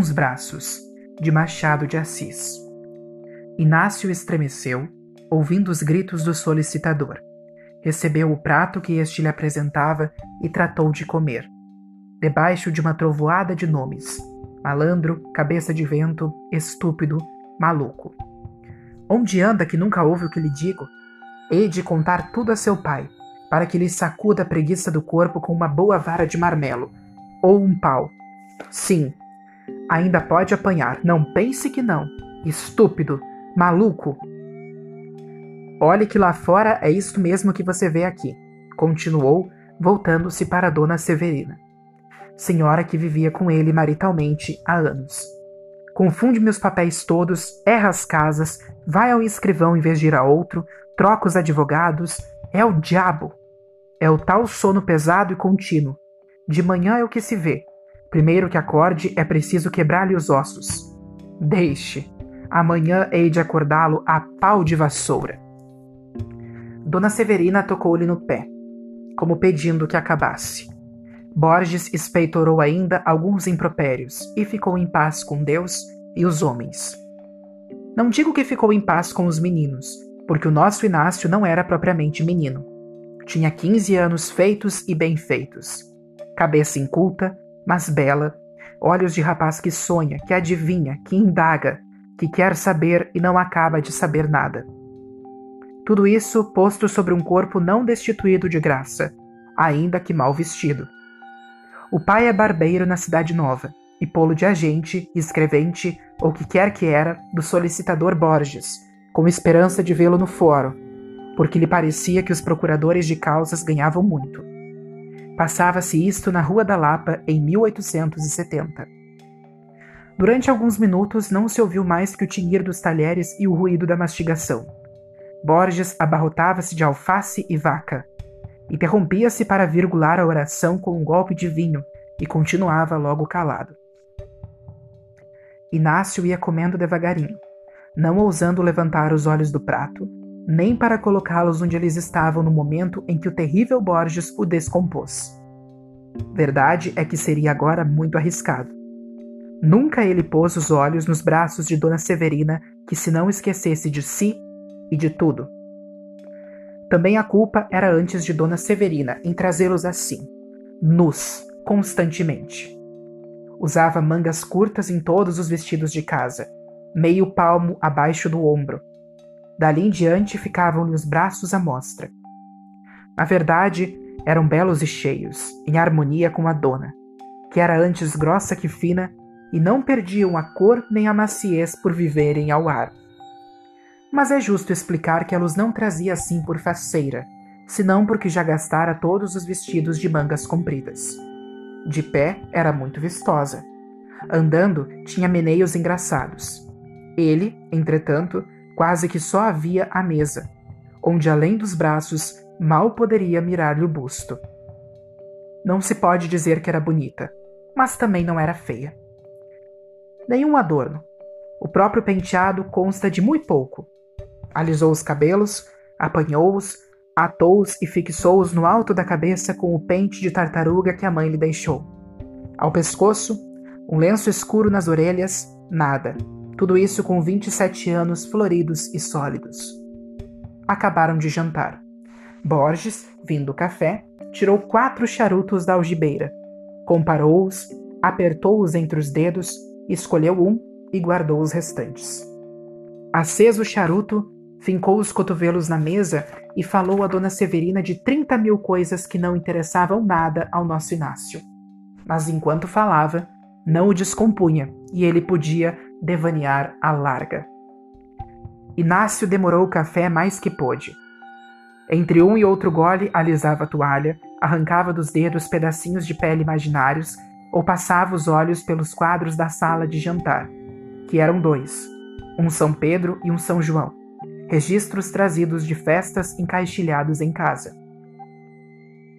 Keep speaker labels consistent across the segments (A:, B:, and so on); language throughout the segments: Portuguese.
A: Uns Braços, de Machado de Assis. Inácio estremeceu, ouvindo os gritos do solicitador. Recebeu o prato que este lhe apresentava e tratou de comer. Debaixo de uma trovoada de nomes: malandro, cabeça de vento, estúpido, maluco. Onde anda que nunca ouve o que lhe digo? Hei de contar tudo a seu pai, para que lhe sacuda a preguiça do corpo com uma boa vara de marmelo, ou um pau. Sim, ainda pode apanhar, não pense que não. Estúpido, maluco. Olhe que lá fora é isto mesmo que você vê aqui, continuou, voltando-se para Dona Severina, senhora que vivia com ele maritalmente há anos. Confunde meus papéis todos, erra as casas, vai ao escrivão em vez de ir a outro, troca os advogados, é o diabo. É o tal sono pesado e contínuo. De manhã é o que se vê. Primeiro que acorde, é preciso quebrar-lhe os ossos. Deixe. Amanhã hei de acordá-lo a pau de vassoura. Dona Severina tocou-lhe no pé, como pedindo que acabasse. Borges espeitorou ainda alguns impropérios e ficou em paz com Deus e os homens. Não digo que ficou em paz com os meninos, porque o nosso Inácio não era propriamente menino. Tinha 15 anos feitos e bem feitos. Cabeça inculta, mas bela, olhos de rapaz que sonha, que adivinha, que indaga, que quer saber e não acaba de saber nada. Tudo isso posto sobre um corpo não destituído de graça, ainda que mal vestido. O pai é barbeiro na Cidade Nova, e polo de agente, escrevente, ou que quer que era, do solicitador Borges, com esperança de vê-lo no fórum, porque lhe parecia que os procuradores de causas ganhavam muito. Passava-se isto na Rua da Lapa em 1870. Durante alguns minutos não se ouviu mais que o tinir dos talheres e o ruído da mastigação. Borges abarrotava-se de alface e vaca. Interrompia-se para virgular a oração com um golpe de vinho e continuava logo calado. Inácio ia comendo devagarinho, não ousando levantar os olhos do prato, nem para colocá-los onde eles estavam no momento em que o terrível Borges o descompôs. Verdade é que seria agora muito arriscado. Nunca ele pôs os olhos nos braços de Dona Severina, que se não esquecesse de si e de tudo. Também a culpa era antes de Dona Severina em trazê-los assim, nus, constantemente. Usava mangas curtas em todos os vestidos de casa, meio palmo abaixo do ombro, Dali em diante ficavam-lhe os braços à mostra. Na verdade, eram belos e cheios, em harmonia com a dona, que era antes grossa que fina e não perdiam a cor nem a maciez por viverem ao ar. Mas é justo explicar que ela os não trazia assim por faceira, senão porque já gastara todos os vestidos de mangas compridas. De pé era muito vistosa. Andando, tinha meneios engraçados. Ele, entretanto, Quase que só havia a mesa, onde além dos braços mal poderia mirar-lhe o busto. Não se pode dizer que era bonita, mas também não era feia. Nenhum adorno. O próprio penteado consta de muito pouco. Alisou os cabelos, apanhou-os, atou-os e fixou-os no alto da cabeça com o pente de tartaruga que a mãe lhe deixou. Ao pescoço, um lenço escuro nas orelhas, nada. Tudo isso com 27 anos floridos e sólidos. Acabaram de jantar. Borges, vindo o café, tirou quatro charutos da algibeira, comparou-os, apertou-os entre os dedos, escolheu um e guardou os restantes. Aceso o charuto, fincou os cotovelos na mesa e falou a Dona Severina de trinta mil coisas que não interessavam nada ao nosso Inácio. Mas enquanto falava, não o descompunha e ele podia devanear à larga. Inácio demorou o café mais que pôde. Entre um e outro gole, alisava a toalha, arrancava dos dedos pedacinhos de pele imaginários ou passava os olhos pelos quadros da sala de jantar, que eram dois, um São Pedro e um São João, registros trazidos de festas encaixilhados em casa.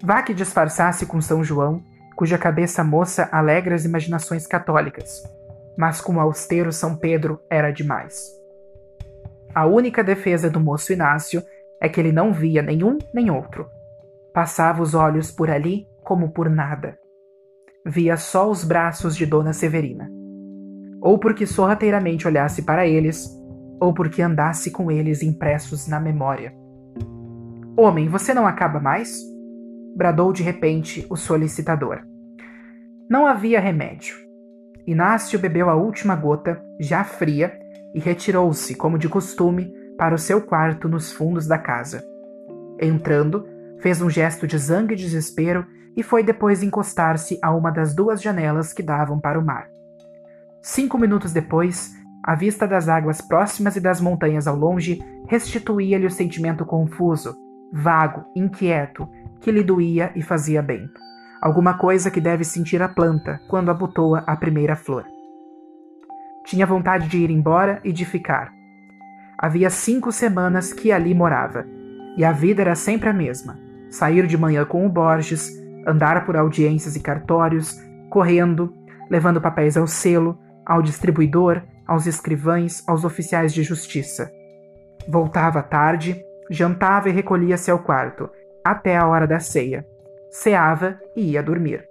A: Vá que disfarçasse com São João, cuja cabeça moça alegra as imaginações católicas, mas com o austero São Pedro era demais. A única defesa do moço Inácio é que ele não via nenhum nem outro. Passava os olhos por ali como por nada. Via só os braços de Dona Severina. ou porque sorrateiramente olhasse para eles, ou porque andasse com eles impressos na memória. Homem, você não acaba mais? bradou de repente o solicitador. Não havia remédio. Inácio bebeu a última gota, já fria, e retirou-se, como de costume, para o seu quarto nos fundos da casa. Entrando, fez um gesto de zangue e desespero e foi depois encostar-se a uma das duas janelas que davam para o mar. Cinco minutos depois, a vista das águas próximas e das montanhas ao longe restituía-lhe o sentimento confuso, vago, inquieto, que lhe doía e fazia bem. Alguma coisa que deve sentir a planta quando abotoa a primeira flor. Tinha vontade de ir embora e de ficar. Havia cinco semanas que ali morava, e a vida era sempre a mesma: sair de manhã com o Borges, andar por audiências e cartórios, correndo, levando papéis ao selo, ao distribuidor, aos escrivães, aos oficiais de justiça. Voltava tarde, jantava e recolhia-se ao quarto, até a hora da ceia. Ceava e ia dormir.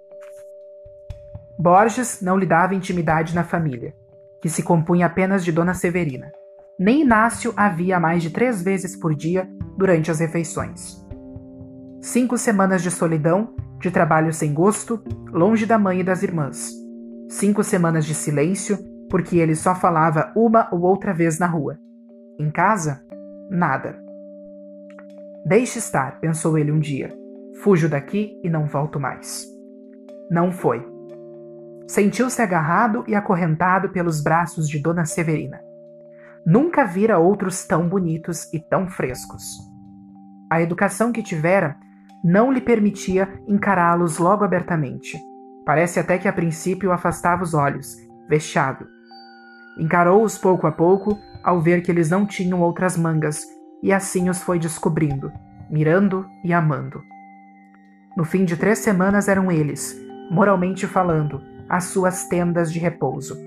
A: Borges não lhe dava intimidade na família, que se compunha apenas de Dona Severina. Nem Inácio havia mais de três vezes por dia durante as refeições. Cinco semanas de solidão, de trabalho sem gosto, longe da mãe e das irmãs. Cinco semanas de silêncio, porque ele só falava uma ou outra vez na rua. Em casa, nada. Deixe estar, pensou ele um dia. Fujo daqui e não volto mais. Não foi. Sentiu-se agarrado e acorrentado pelos braços de Dona Severina. Nunca vira outros tão bonitos e tão frescos. A educação que tivera não lhe permitia encará-los logo abertamente. Parece até que a princípio afastava os olhos, vexado. Encarou-os pouco a pouco, ao ver que eles não tinham outras mangas, e assim os foi descobrindo, mirando e amando. No fim de três semanas eram eles, moralmente falando, as suas tendas de repouso.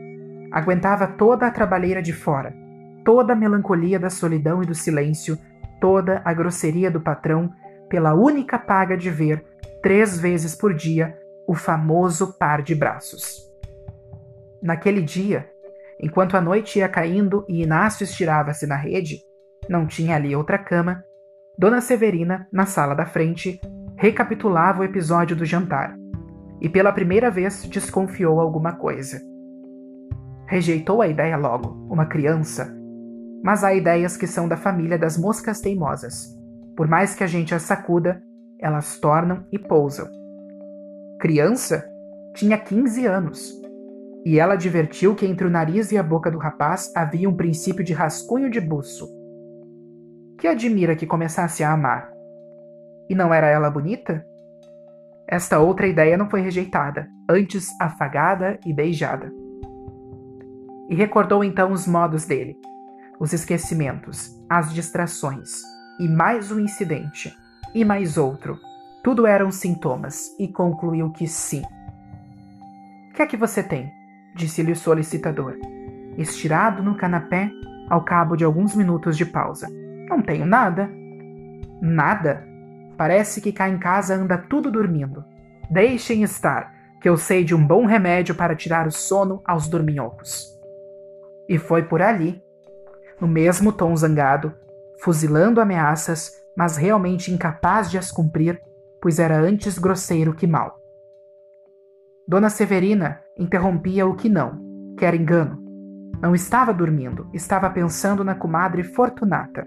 A: Aguentava toda a trabalheira de fora, toda a melancolia da solidão e do silêncio, toda a grosseria do patrão, pela única paga de ver, três vezes por dia, o famoso par de braços. Naquele dia, enquanto a noite ia caindo e Inácio estirava-se na rede, não tinha ali outra cama, Dona Severina, na sala da frente, recapitulava o episódio do jantar e pela primeira vez desconfiou alguma coisa. Rejeitou a ideia logo, uma criança, mas há ideias que são da família das moscas teimosas. Por mais que a gente as sacuda, elas tornam e pousam. Criança? Tinha 15 anos. E ela advertiu que entre o nariz e a boca do rapaz havia um princípio de rascunho de buço que admira que começasse a amar. E não era ela bonita? Esta outra ideia não foi rejeitada, antes afagada e beijada. E recordou então os modos dele, os esquecimentos, as distrações, e mais um incidente, e mais outro. Tudo eram sintomas, e concluiu que sim. O que é que você tem? disse-lhe o solicitador, estirado no canapé ao cabo de alguns minutos de pausa. Não tenho nada. Nada? Parece que cá em casa anda tudo dormindo. Deixem estar, que eu sei de um bom remédio para tirar o sono aos dorminhocos. E foi por ali, no mesmo tom zangado, fuzilando ameaças, mas realmente incapaz de as cumprir, pois era antes grosseiro que mal. Dona Severina interrompia o que não, quer engano. Não estava dormindo, estava pensando na comadre Fortunata.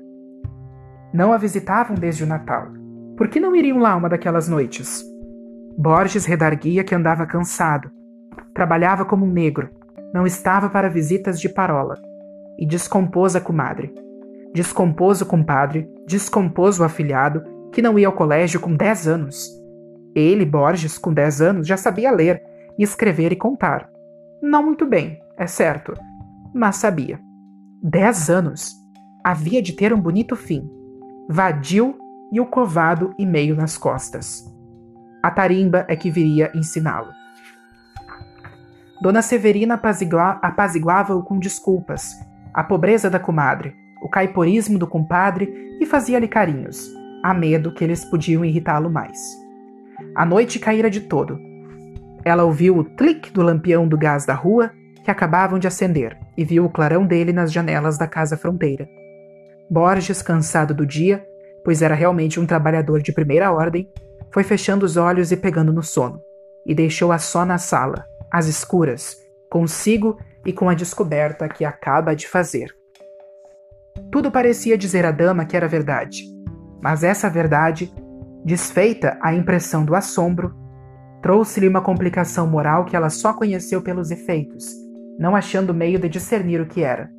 A: Não a visitavam desde o Natal. Por que não iriam lá uma daquelas noites? Borges redarguia que andava cansado. Trabalhava como um negro. Não estava para visitas de parola. E descompôs a comadre. Descompôs o compadre, descompôs o afilhado, que não ia ao colégio com 10 anos. Ele, Borges, com 10 anos, já sabia ler, e escrever e contar. Não muito bem, é certo, mas sabia. 10 anos. Havia de ter um bonito fim vadio e o covado e meio nas costas. A tarimba é que viria ensiná-lo. Dona Severina apaziguava-o com desculpas, a pobreza da comadre, o caiporismo do compadre e fazia-lhe carinhos, a medo que eles podiam irritá-lo mais. A noite caíra de todo. Ela ouviu o clique do lampião do gás da rua, que acabavam de acender e viu o clarão dele nas janelas da casa fronteira. Borges, cansado do dia, pois era realmente um trabalhador de primeira ordem, foi fechando os olhos e pegando no sono, e deixou-a só na sala, às escuras, consigo e com a descoberta que acaba de fazer. Tudo parecia dizer à dama que era verdade, mas essa verdade, desfeita a impressão do assombro, trouxe-lhe uma complicação moral que ela só conheceu pelos efeitos, não achando meio de discernir o que era.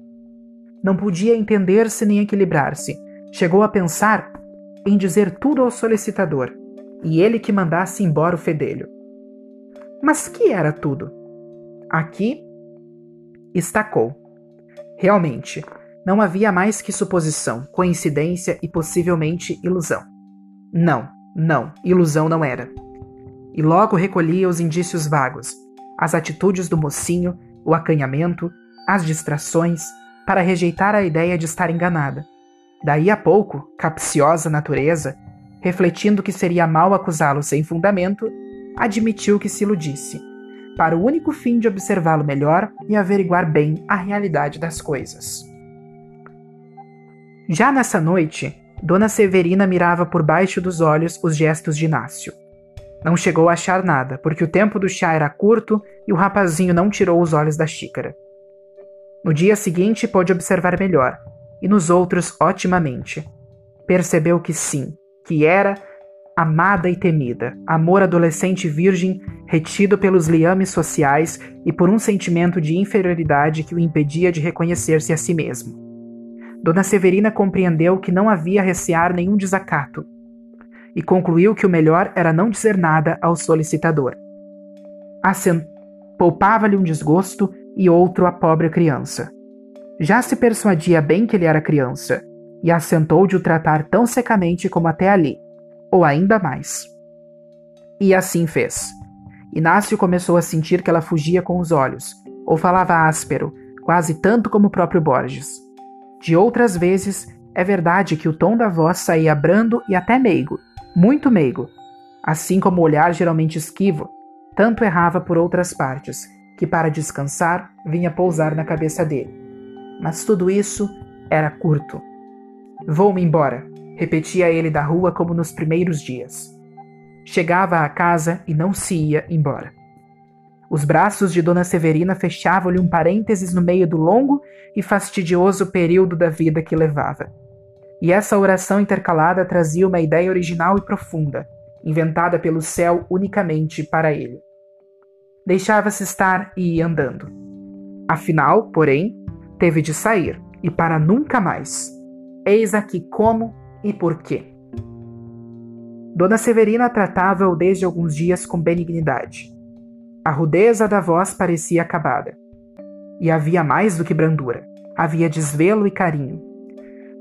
A: Não podia entender-se nem equilibrar-se. Chegou a pensar em dizer tudo ao solicitador, e ele que mandasse embora o fedelho. Mas que era tudo? Aqui estacou. Realmente, não havia mais que suposição, coincidência e possivelmente ilusão. Não, não, ilusão não era. E logo recolhia os indícios vagos, as atitudes do mocinho, o acanhamento, as distrações, para rejeitar a ideia de estar enganada. Daí a pouco, capciosa natureza, refletindo que seria mal acusá-lo sem fundamento, admitiu que se iludisse, para o único fim de observá-lo melhor e averiguar bem a realidade das coisas. Já nessa noite, Dona Severina mirava por baixo dos olhos os gestos de Inácio. Não chegou a achar nada, porque o tempo do chá era curto e o rapazinho não tirou os olhos da xícara. No dia seguinte pôde observar melhor, e nos outros otimamente. Percebeu que sim, que era amada e temida, amor adolescente virgem retido pelos liames sociais e por um sentimento de inferioridade que o impedia de reconhecer-se a si mesmo. Dona Severina compreendeu que não havia recear nenhum desacato e concluiu que o melhor era não dizer nada ao solicitador. Poupava-lhe um desgosto e outro à pobre criança. Já se persuadia bem que ele era criança, e assentou de o tratar tão secamente como até ali, ou ainda mais. E assim fez. Inácio começou a sentir que ela fugia com os olhos, ou falava áspero, quase tanto como o próprio Borges. De outras vezes, é verdade que o tom da voz saía brando e até meigo, muito meigo, assim como o olhar geralmente esquivo, tanto errava por outras partes, que para descansar vinha pousar na cabeça dele. Mas tudo isso era curto. Vou-me embora, repetia ele da rua como nos primeiros dias. Chegava à casa e não se ia embora. Os braços de Dona Severina fechavam-lhe um parênteses no meio do longo e fastidioso período da vida que levava. E essa oração intercalada trazia uma ideia original e profunda, inventada pelo céu unicamente para ele deixava-se estar e ia andando. Afinal, porém, teve de sair, e para nunca mais. Eis aqui como e por quê. Dona Severina tratava-o desde alguns dias com benignidade. A rudeza da voz parecia acabada. E havia mais do que brandura, havia desvelo e carinho.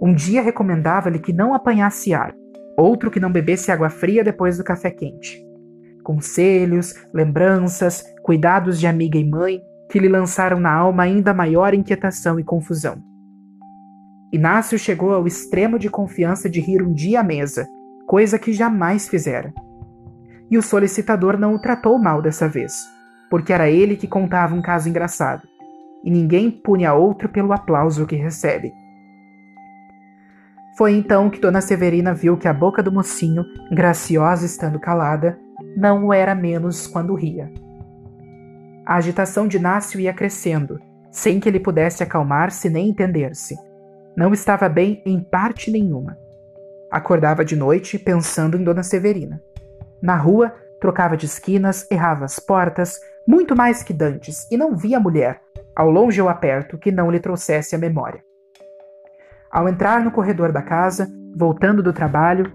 A: Um dia recomendava-lhe que não apanhasse ar, outro que não bebesse água fria depois do café quente conselhos, lembranças, cuidados de amiga e mãe, que lhe lançaram na alma ainda maior inquietação e confusão. Inácio chegou ao extremo de confiança de rir um dia à mesa, coisa que jamais fizera. E o solicitador não o tratou mal dessa vez, porque era ele que contava um caso engraçado, e ninguém pune a outro pelo aplauso que recebe. Foi então que Dona Severina viu que a boca do mocinho, graciosa estando calada, não o era menos quando ria. A agitação de Inácio ia crescendo, sem que ele pudesse acalmar-se nem entender-se. Não estava bem em parte nenhuma. Acordava de noite pensando em Dona Severina. Na rua, trocava de esquinas, errava as portas, muito mais que dantes, e não via mulher, ao longe ou a perto, que não lhe trouxesse a memória. Ao entrar no corredor da casa, voltando do trabalho,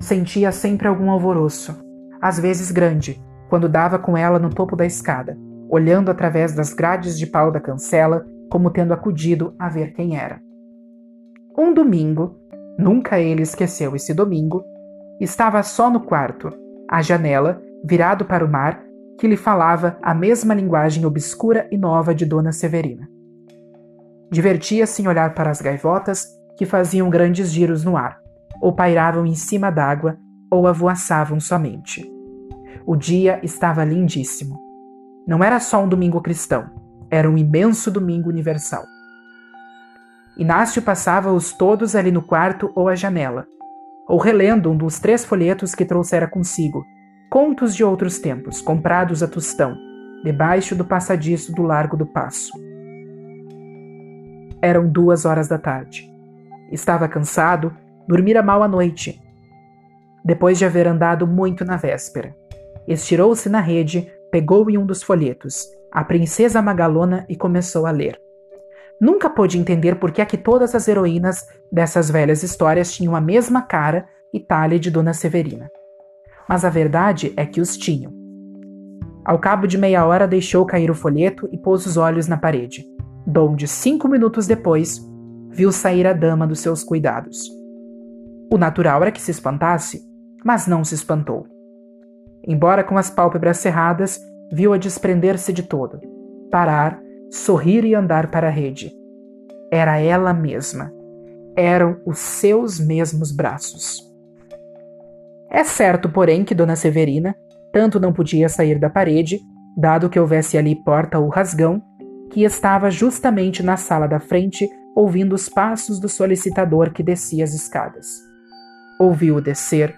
A: sentia sempre algum alvoroço, às vezes grande, quando dava com ela no topo da escada, olhando através das grades de pau da cancela, como tendo acudido a ver quem era. Um domingo, nunca ele esqueceu esse domingo, estava só no quarto, à janela, virado para o mar, que lhe falava a mesma linguagem obscura e nova de Dona Severina. Divertia-se em olhar para as gaivotas que faziam grandes giros no ar, ou pairavam em cima d'água, ou avoaçavam somente. O dia estava lindíssimo. Não era só um domingo cristão, Era um imenso domingo universal. Inácio passava-os todos ali no quarto ou à janela, ou relendo um dos três folhetos que trouxera consigo, contos de outros tempos, comprados a tostão, debaixo do passadiço do Largo do Passo. Eram duas horas da tarde. Estava cansado, dormira mal à noite, depois de haver andado muito na véspera. Estirou-se na rede, pegou em um dos folhetos, a Princesa Magalona, e começou a ler. Nunca pôde entender por que é que todas as heroínas dessas velhas histórias tinham a mesma cara e talha de Dona Severina. Mas a verdade é que os tinham. Ao cabo de meia hora deixou cair o folheto e pôs os olhos na parede, donde cinco minutos depois viu sair a dama dos seus cuidados. O natural era que se espantasse, mas não se espantou. Embora com as pálpebras cerradas, viu-a desprender-se de todo, parar, sorrir e andar para a rede. Era ela mesma. Eram os seus mesmos braços. É certo, porém, que Dona Severina tanto não podia sair da parede, dado que houvesse ali porta ou rasgão, que estava justamente na sala da frente, ouvindo os passos do solicitador que descia as escadas. Ouviu-o descer,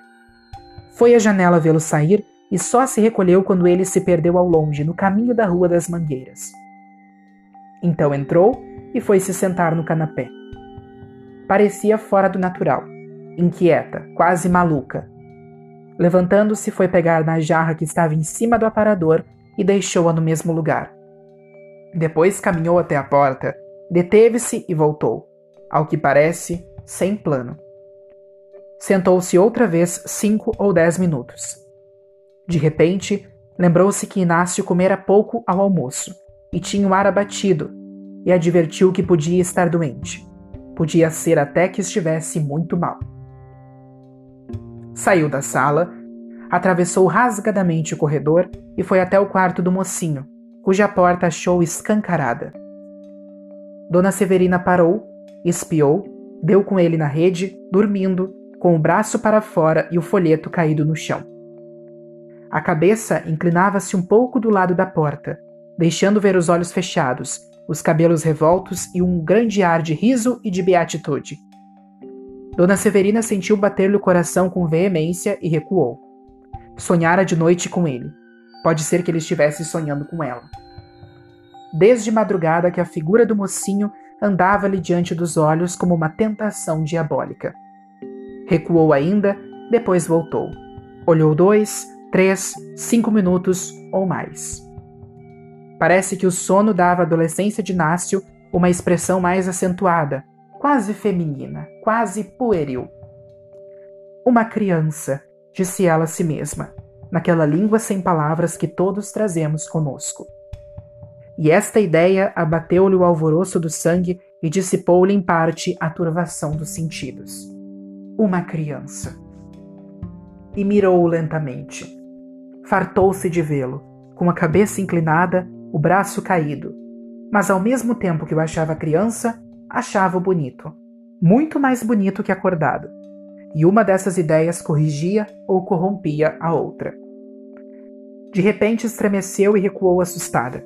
A: foi à janela vê-lo sair e só se recolheu quando ele se perdeu ao longe, no caminho da Rua das Mangueiras. Então entrou e foi se sentar no canapé. Parecia fora do natural, inquieta, quase maluca. Levantando-se, foi pegar na jarra que estava em cima do aparador e deixou-a no mesmo lugar. Depois caminhou até a porta, deteve-se e voltou, ao que parece, sem plano. Sentou-se outra vez cinco ou dez minutos. De repente, lembrou-se que Inácio comera pouco ao almoço e tinha o ar abatido, e advertiu que podia estar doente. Podia ser até que estivesse muito mal. Saiu da sala, atravessou rasgadamente o corredor e foi até o quarto do mocinho, cuja porta achou escancarada. Dona Severina parou, espiou, deu com ele na rede, dormindo, com o braço para fora e o folheto caído no chão. A cabeça inclinava-se um pouco do lado da porta, deixando ver os olhos fechados, os cabelos revoltos e um grande ar de riso e de beatitude. Dona Severina sentiu bater-lhe o coração com veemência e recuou. Sonhara de noite com ele. Pode ser que ele estivesse sonhando com ela. Desde madrugada que a figura do mocinho andava-lhe diante dos olhos como uma tentação diabólica. Recuou ainda, depois voltou. Olhou dois, três, cinco minutos ou mais. Parece que o sono dava à adolescência de Nácio uma expressão mais acentuada, quase feminina, quase pueril. Uma criança, disse ela a si mesma, naquela língua sem palavras que todos trazemos conosco. E esta ideia abateu-lhe o alvoroço do sangue e dissipou-lhe em parte a turvação dos sentidos uma criança. E mirou-o lentamente. Fartou-se de vê-lo, com a cabeça inclinada, o braço caído, mas ao mesmo tempo que o achava criança, achava-o bonito, muito mais bonito que acordado. E uma dessas ideias corrigia ou corrompia a outra. De repente estremeceu e recuou assustada.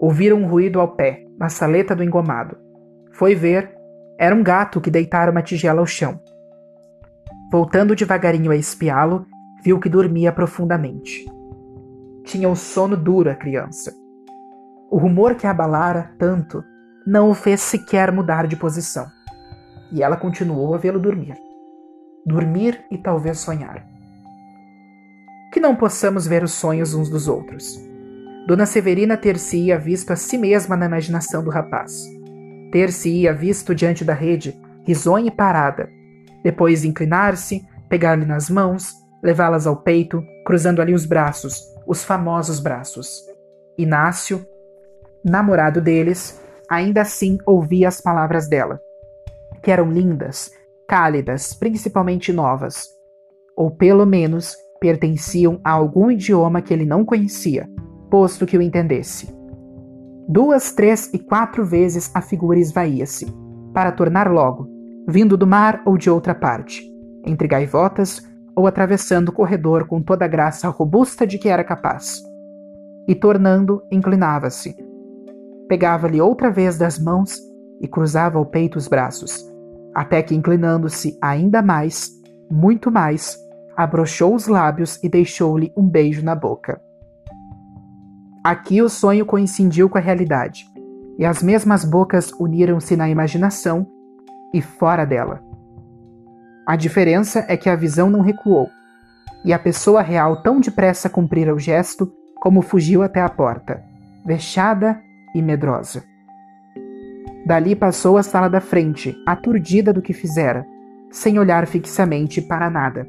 A: Ouviram um ruído ao pé, na saleta do engomado. Foi ver, era um gato que deitara uma tigela ao chão. Voltando devagarinho a espiá-lo, viu que dormia profundamente. Tinha um sono duro a criança. O rumor que a abalara tanto não o fez sequer mudar de posição. E ela continuou a vê-lo dormir. Dormir e talvez sonhar. Que não possamos ver os sonhos uns dos outros. Dona Severina ter-se-ia visto a si mesma na imaginação do rapaz. Ter-se-ia visto diante da rede, risonha e parada, depois inclinar-se, pegar-lhe nas mãos, levá-las ao peito, cruzando ali os braços, os famosos braços. Inácio, namorado deles, ainda assim ouvia as palavras dela, que eram lindas, cálidas, principalmente novas, ou pelo menos pertenciam a algum idioma que ele não conhecia, posto que o entendesse. Duas, três e quatro vezes a figura esvaía-se, para tornar logo, vindo do mar ou de outra parte, entre gaivotas ou atravessando o corredor com toda a graça robusta de que era capaz. E tornando, inclinava-se. Pegava-lhe outra vez das mãos e cruzava ao peito os braços, até que, inclinando-se ainda mais, muito mais, abrochou os lábios e deixou-lhe um beijo na boca. Aqui o sonho coincidiu com a realidade, e as mesmas bocas uniram-se na imaginação e fora dela. A diferença é que a visão não recuou, e a pessoa real tão depressa cumprira o gesto como fugiu até a porta, vexada e medrosa. Dali passou à sala da frente, aturdida do que fizera, sem olhar fixamente para nada.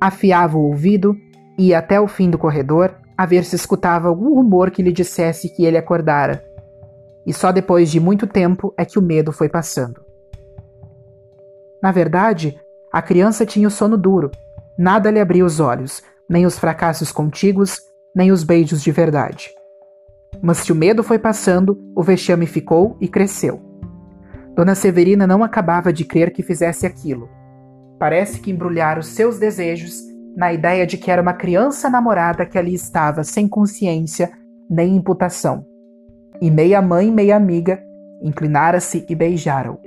A: Afiava o ouvido e até o fim do corredor a ver se escutava algum rumor que lhe dissesse que ele acordara. E só depois de muito tempo é que o medo foi passando. Na verdade, a criança tinha o sono duro, nada lhe abria os olhos, nem os fracassos contíguos, nem os beijos de verdade. Mas se o medo foi passando, o vexame ficou e cresceu. Dona Severina não acabava de crer que fizesse aquilo. Parece que embrulhara os seus desejos na ideia de que era uma criança namorada que ali estava sem consciência nem imputação. E meia mãe, meia amiga, inclinara-se e beijaram.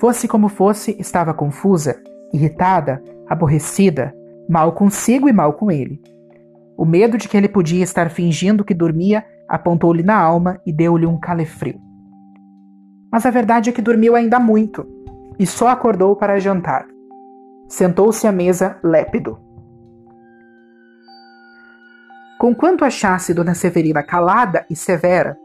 A: Fosse como fosse, estava confusa, irritada, aborrecida, mal consigo e mal com ele. O medo de que ele podia estar fingindo que dormia apontou-lhe na alma e deu-lhe um calefrio. Mas a verdade é que dormiu ainda muito e só acordou para jantar. Sentou-se à mesa lépido. Conquanto achasse Dona Severina calada e severa,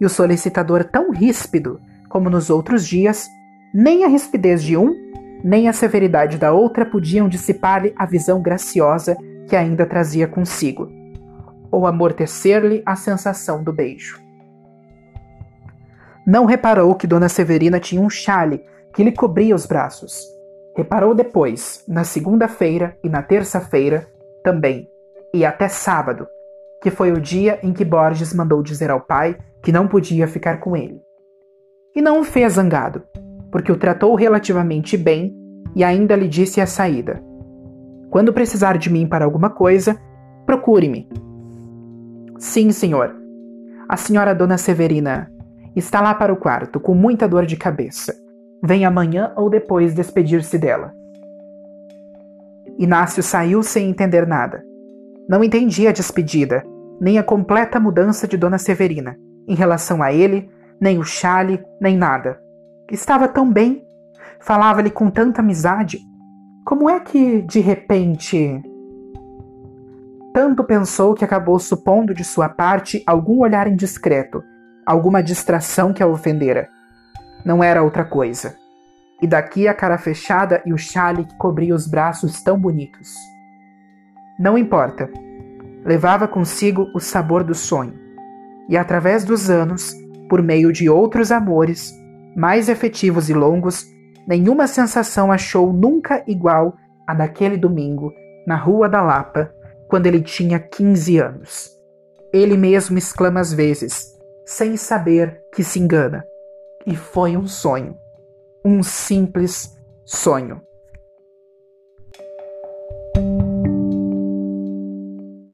A: e o solicitador tão ríspido como nos outros dias, nem a rispidez de um, nem a severidade da outra podiam dissipar-lhe a visão graciosa que ainda trazia consigo, ou amortecer-lhe a sensação do beijo. Não reparou que Dona Severina tinha um chale que lhe cobria os braços. Reparou depois, na segunda-feira e na terça-feira também, e até sábado, que foi o dia em que Borges mandou dizer ao pai que não podia ficar com ele. E não o fez zangado, porque o tratou relativamente bem e ainda lhe disse a saída: quando precisar de mim para alguma coisa, procure-me. Sim, senhor. A senhora Dona Severina está lá para o quarto, com muita dor de cabeça. Vem amanhã ou depois despedir-se dela. Inácio saiu sem entender nada. Não entendia a despedida, nem a completa mudança de Dona Severina, em relação a ele, nem o chale, nem nada. Estava tão bem, falava-lhe com tanta amizade, como é que, de repente. Tanto pensou que acabou supondo de sua parte algum olhar indiscreto, alguma distração que a ofendera. Não era outra coisa. E daqui a cara fechada e o chale que cobria os braços tão bonitos. Não importa. Levava consigo o sabor do sonho. E através dos anos, por meio de outros amores, mais efetivos e longos, nenhuma sensação achou nunca igual a daquele domingo, na Rua da Lapa, quando ele tinha 15 anos. Ele mesmo exclama às vezes, sem saber que se engana. E foi um sonho. Um simples sonho.